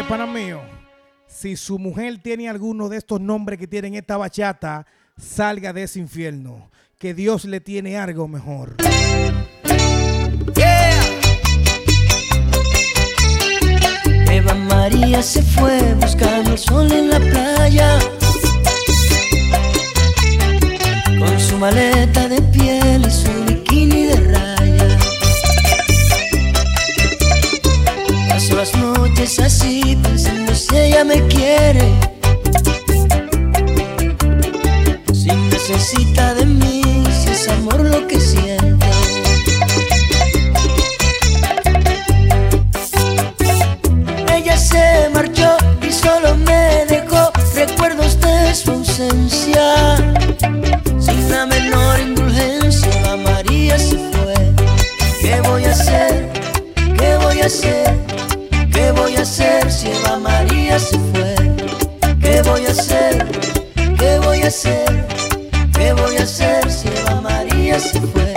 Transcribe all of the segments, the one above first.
Oye, pana mío, si su mujer tiene alguno de estos nombres que tienen esta bachata, salga de ese infierno, que Dios le tiene algo mejor. Eva María se fue buscando el sol en la playa. Con su maleta de piel y su bikini de raya. Paso las noches así pensando si ella me quiere. Si necesita de mí, si es amor lo que siente. Ella se marchó y solo me dejó recuerdos de su ausencia. Hacer? ¿Qué voy a hacer si Eva María se fue?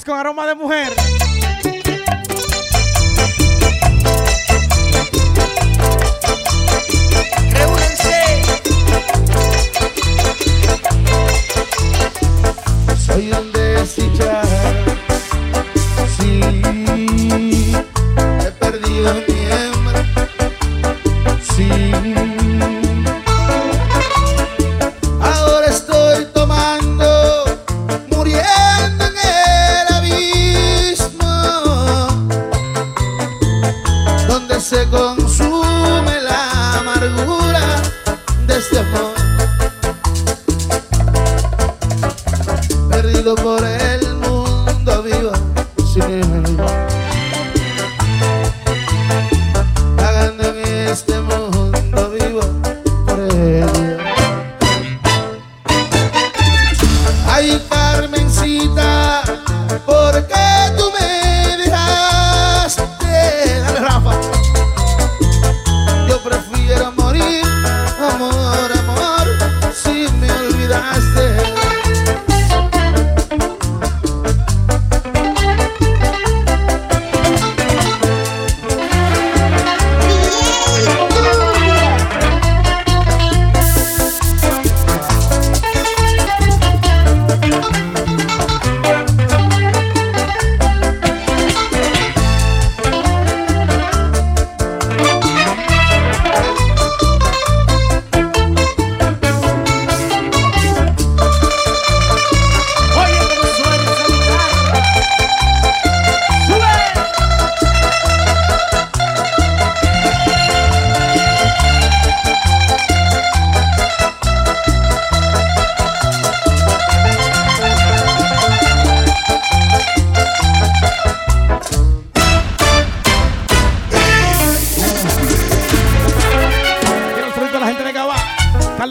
Con aroma de mujer.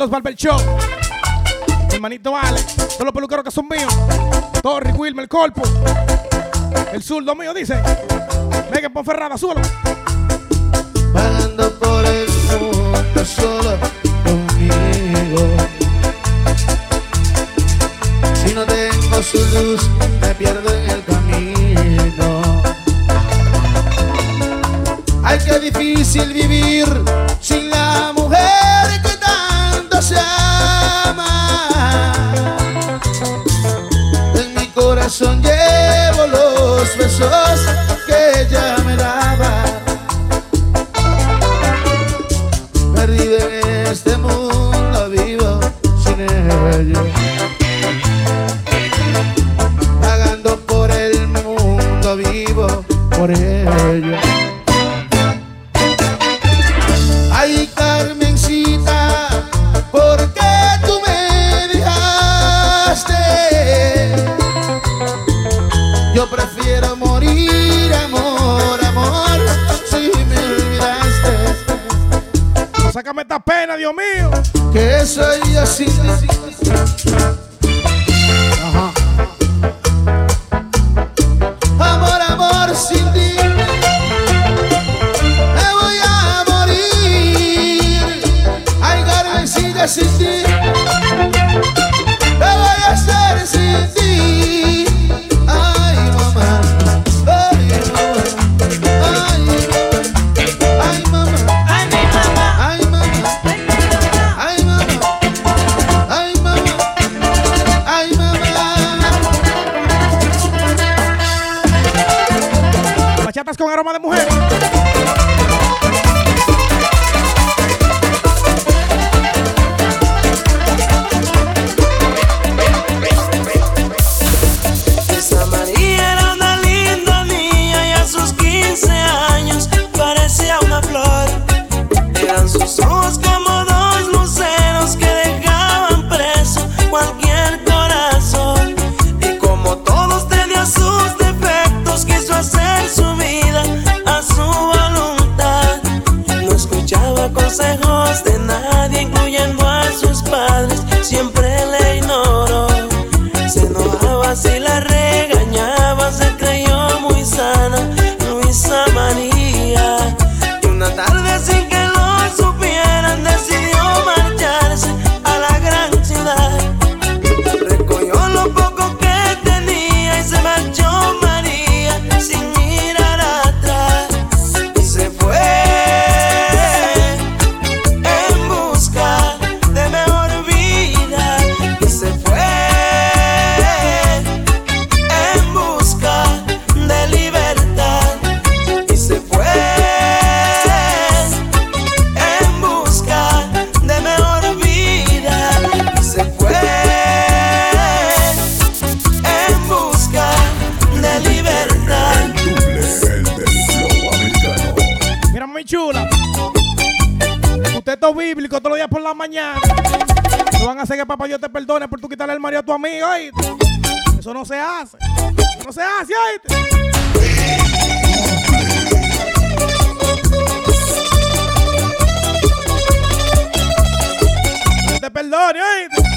los Barber Show. Mi hermanito Ale, todos los peluqueros que son míos. Torri, Wilmer, Corpo. El zurdo mío dice. Venga, Ponferrada, suelo. Pagando por el mundo solo conmigo. Si no tengo su luz, me pierdo en el camino. Ay, qué difícil vivir sin la mujer llama. En mi corazón llevo los besos pena, Dios mío. Que soy así. así, así. Rose bíblico todos los días por la mañana. No van a hacer que papá yo te perdone por tú quitarle el marido a tu amigo, ¿oíste? Eso no se hace. Eso no se hace, ¿oíste? te perdone, ¿eh?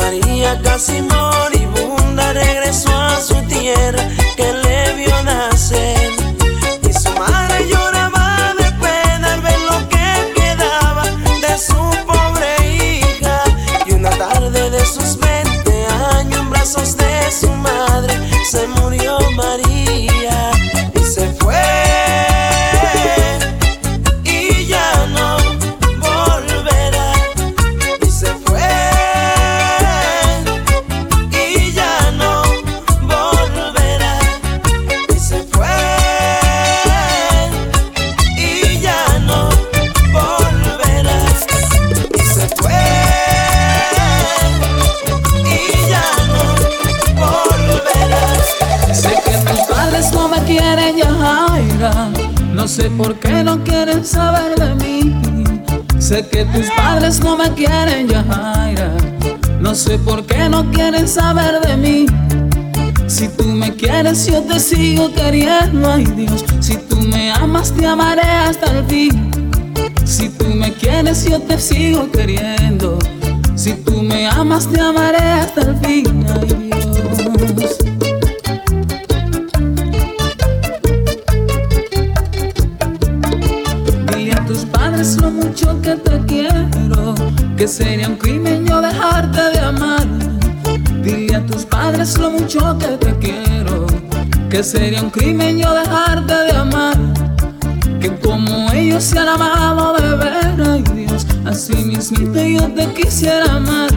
María casi moribunda regresó a su tierra. Te saber de mí. Si tú me quieres, yo te sigo queriendo, ay Dios. Si tú me amas, te amaré hasta el fin. Si tú me quieres, yo te sigo queriendo. Si tú me amas, te amaré hasta el fin, ay Dios. Que te quiero, que sería un crimen yo dejarte de amar. Es lo mucho que te quiero, que sería un crimen yo dejarte de amar, que como ellos se han amado de ver, ay Dios, así mismito yo te quisiera amar,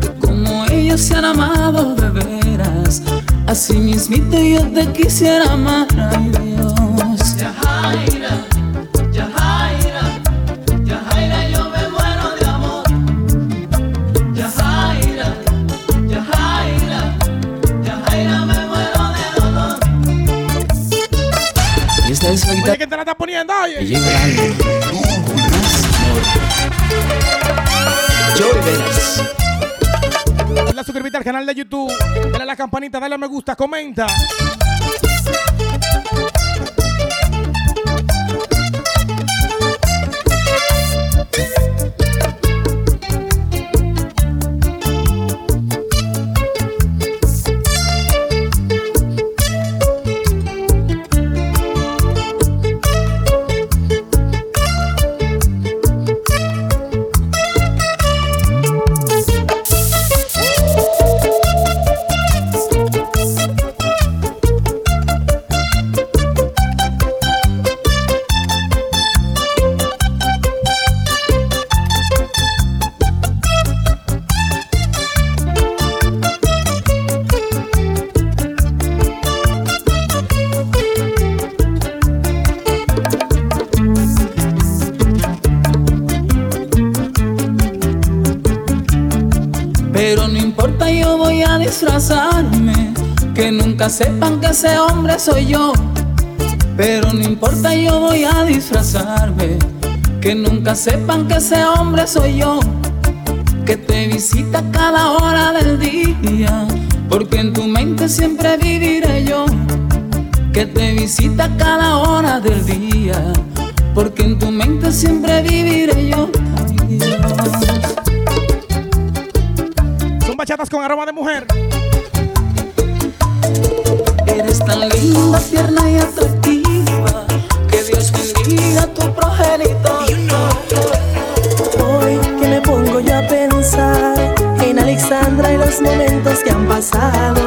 que como ellos se han amado de veras, así mismito yo te quisiera amar, ay Dios. Te la está poniendo? Oye. Y llega alguien con más amor. Joy Veras. Dale suscribirte al canal de YouTube. Dale a la campanita, dale a me gusta, comenta. Sepan que ese hombre soy yo. Pero no importa, yo voy a disfrazarme. Que nunca sepan que ese hombre soy yo. Que te visita cada hora del día. Porque en tu mente siempre viviré yo. Que te visita cada hora del día. Porque en tu mente siempre viviré yo. Son bachatas con aroma de mujer. Linda, tierna y atractiva. Que Dios bendiga tu progenitor. Hoy que me pongo ya a pensar en Alexandra y los momentos que han pasado.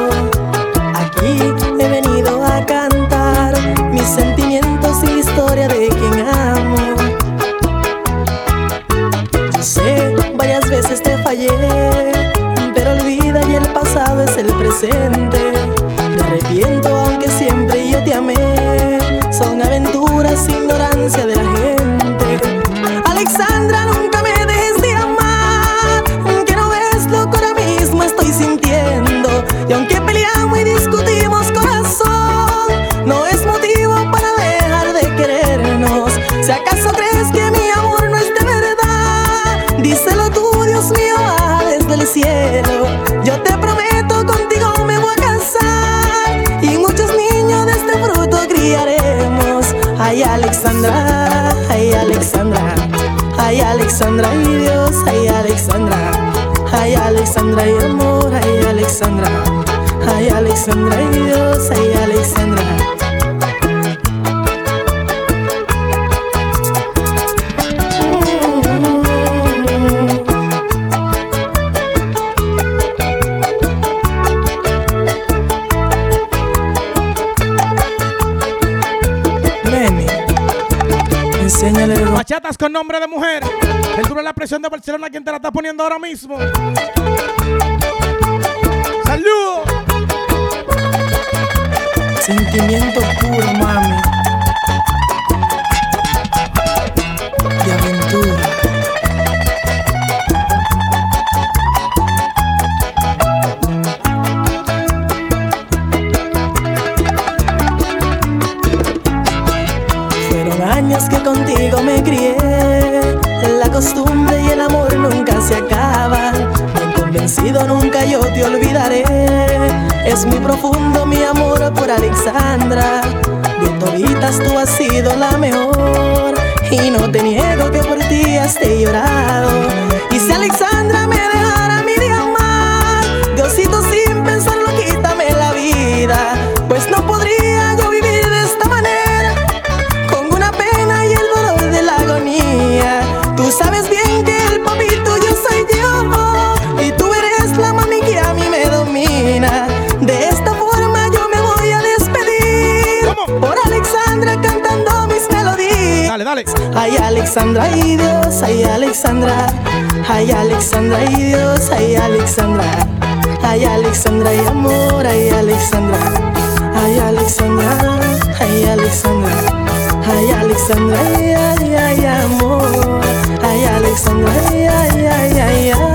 cielo. Yo te prometo contigo me voy a casar y muchos niños de este fruto criaremos. Ay Alexandra, ay Alexandra, ay Alexandra y Dios, ay Alexandra, ay Alexandra y amor, ay Alexandra, ay Alexandra y Dios, ay Alexandra. Bachatas con nombre de mujer. El duro la presión de Barcelona, quien te la está poniendo ahora mismo. Saludos. Sentimiento puro, mami. es muy profundo mi amor por Alexa. Alexandra y Dios, ay Alexandra, ay Alexandra y Dios, ay Alexandra, ay Alexandra y amor, ay Alexandra, ay Alexandra, ay Alexandra, ay Alexandra ay ay amor, ay Alexandra y ay ay ay. ay.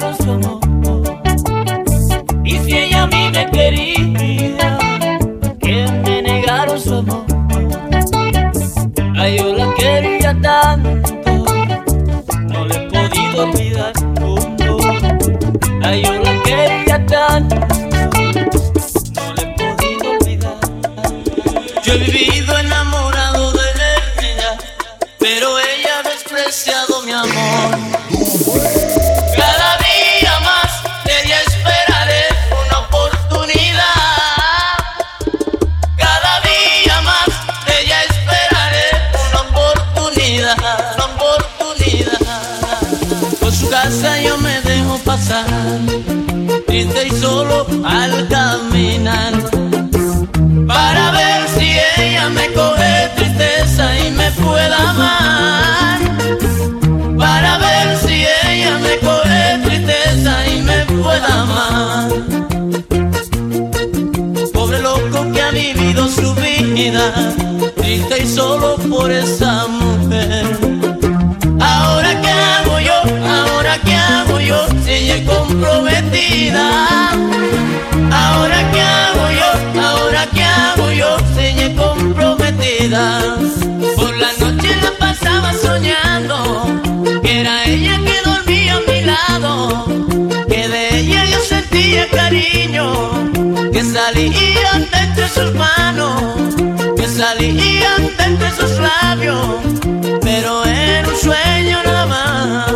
su amor. Y si ella a mí me quería. Por la noche la pasaba soñando, que era ella que dormía a mi lado, que de ella yo sentía cariño, que salía de sus manos, que salía de sus labios, pero era un sueño nada más.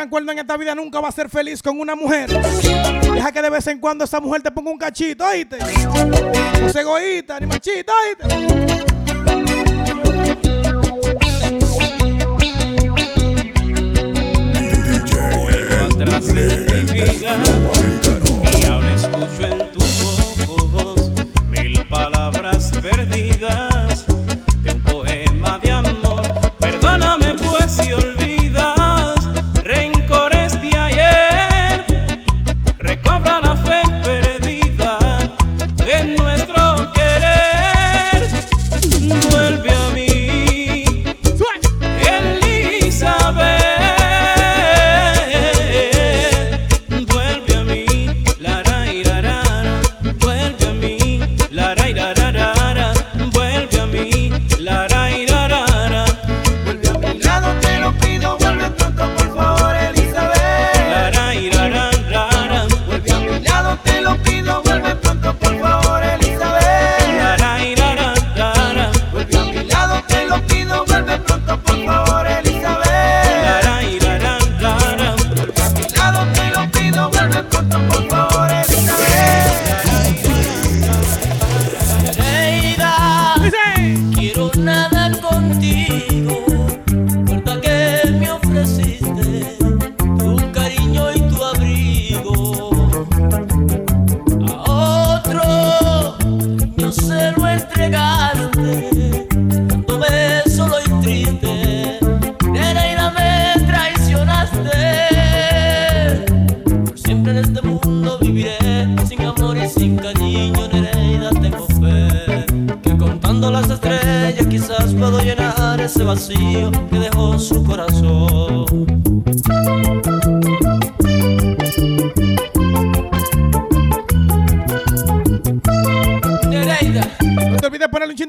hagan cuerno en esta vida nunca va a ser feliz con una mujer. Deja que de vez en cuando esa mujer te ponga un cachito, oíste. No es egoísta, ni oíste.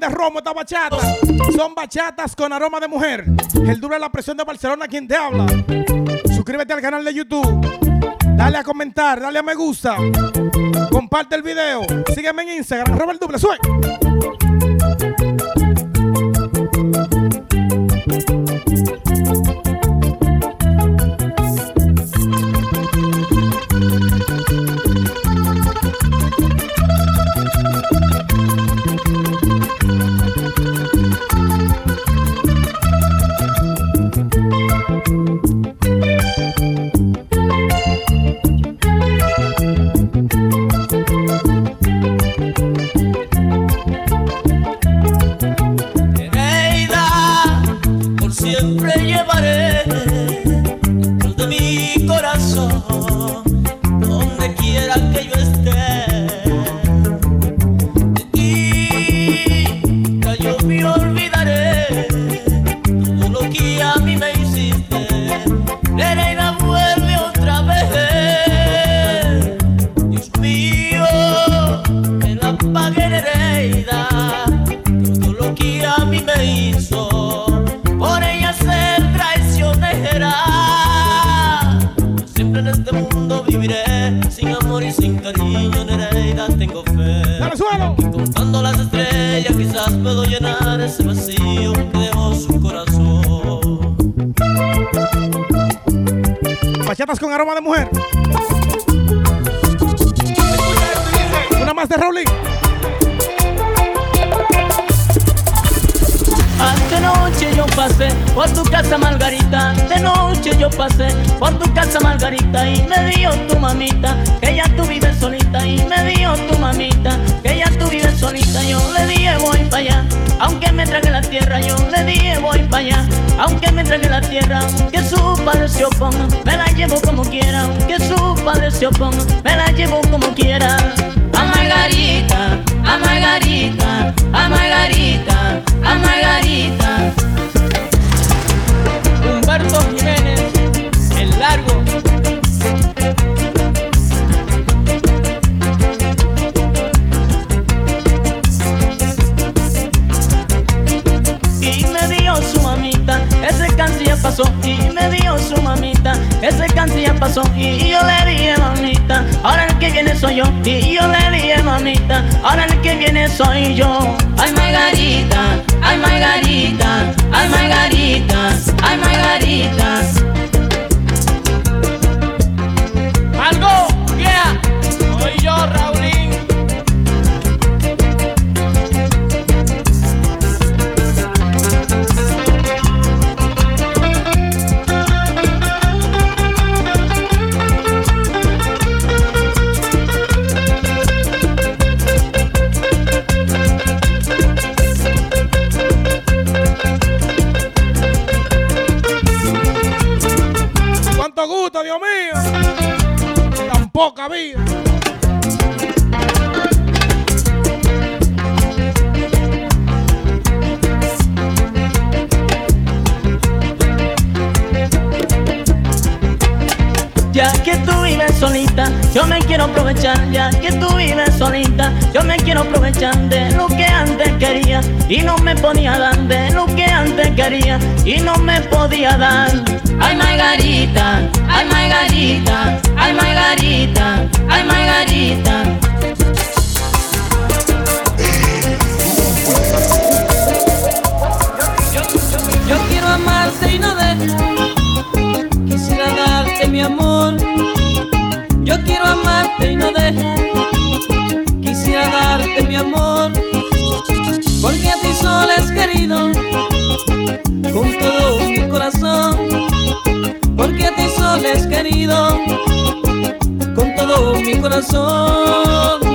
de romo esta bachata. Son bachatas con aroma de mujer. El duro de la presión de Barcelona, quien te habla. Suscríbete al canal de YouTube. Dale a comentar, dale a me gusta. Comparte el video. Sígueme en Instagram. Robert Doble, sube. Adelante, Raúl. noche yo pasé por tu casa Margarita, de noche yo pasé por tu casa Margarita y me dijo tu mamita que ya tú vives solita y me dijo tu mamita que ya tú vives solita. Yo le dije voy para allá, aunque me trague la tierra. Yo le dije voy para allá, aunque me trague la tierra. Que su padre se oponga, me la llevo como quiera. Que su padre se oponga, me la llevo como quiera. I got it. soy yo. Cuánto gusto, Dios mío. Tan poca. Ya que tú vives solita, yo me quiero aprovechar. Ya que tú vives solita, yo me quiero aprovechar de lo que antes quería y no me podía dar. De lo que antes quería y no me podía dar. Ay, Margarita, ay, Margarita, ay, Margarita, ay, Margarita. Yo quiero amarte y no dejar. Quisiera darte mi amor. Yo quiero amarte y no dejar. Quisiera darte mi amor. Porque a ti solo es querido. Con todo mi corazón. Porque a ti solo es querido. Con todo mi corazón.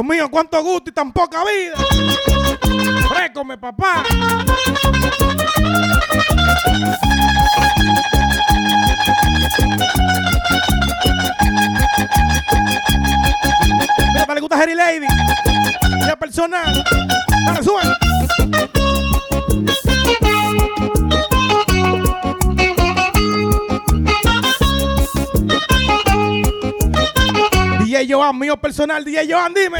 Dios mío, cuánto gusto y tan poca vida. Frécome, papá. Mira, para le gusta Harry Lady. Ya personal. Dale, sube. Joan, mío personal, DJ Joan, dime.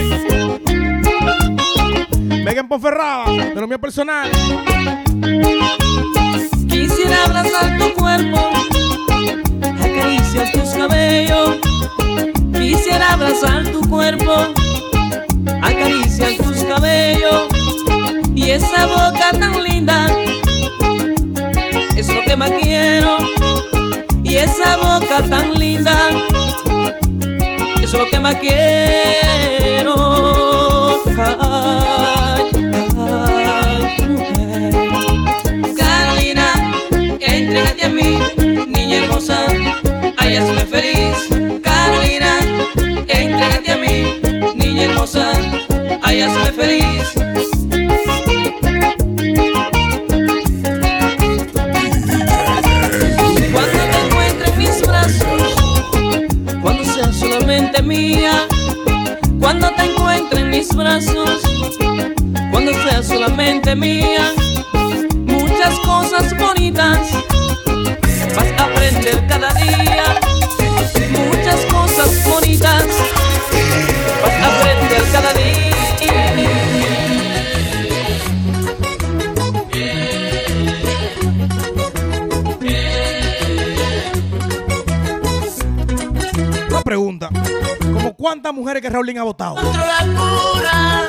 Megan Ponferrada, de lo mío personal. Quisiera abrazar tu cuerpo, acariciar tus cabellos. Quisiera abrazar tu cuerpo, acariciar tus cabellos. Y esa boca tan linda, es lo que más quiero. Y esa boca tan linda, es que más quiero. Ay, ay. Carolina, entrégate a mí, niña hermosa, ay hazme feliz. Carolina, entrégate a mí, niña hermosa, ay hazme feliz. Mía, muchas cosas bonitas vas a aprender cada día, muchas cosas bonitas vas a aprender cada día. Una pregunta. ¿Como cuántas mujeres que Raulín ha votado? la cura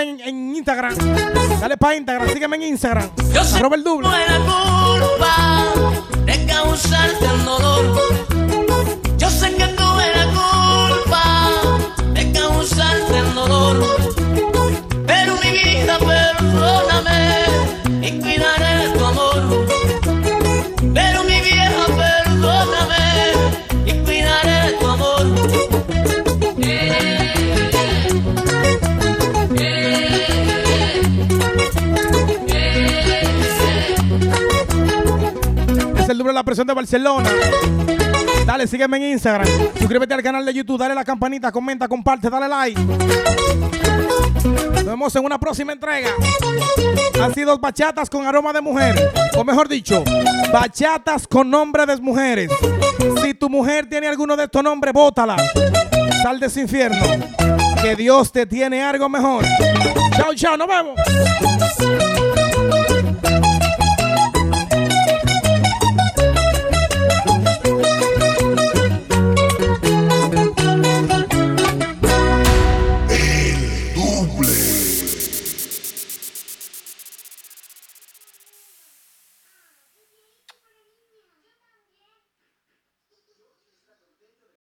Sígueme en Instagram. Dale para Instagram, sígueme en Instagram. Yo Arroba el doble. De Barcelona. Dale, sígueme en Instagram. Suscríbete al canal de YouTube, dale la campanita, comenta, comparte, dale like. Nos vemos en una próxima entrega. Han sido bachatas con aroma de mujer. O mejor dicho, bachatas con nombre de mujeres. Si tu mujer tiene alguno de estos nombres, bótala. Sal de ese infierno. Que Dios te tiene algo mejor. Chao, chao, nos vemos.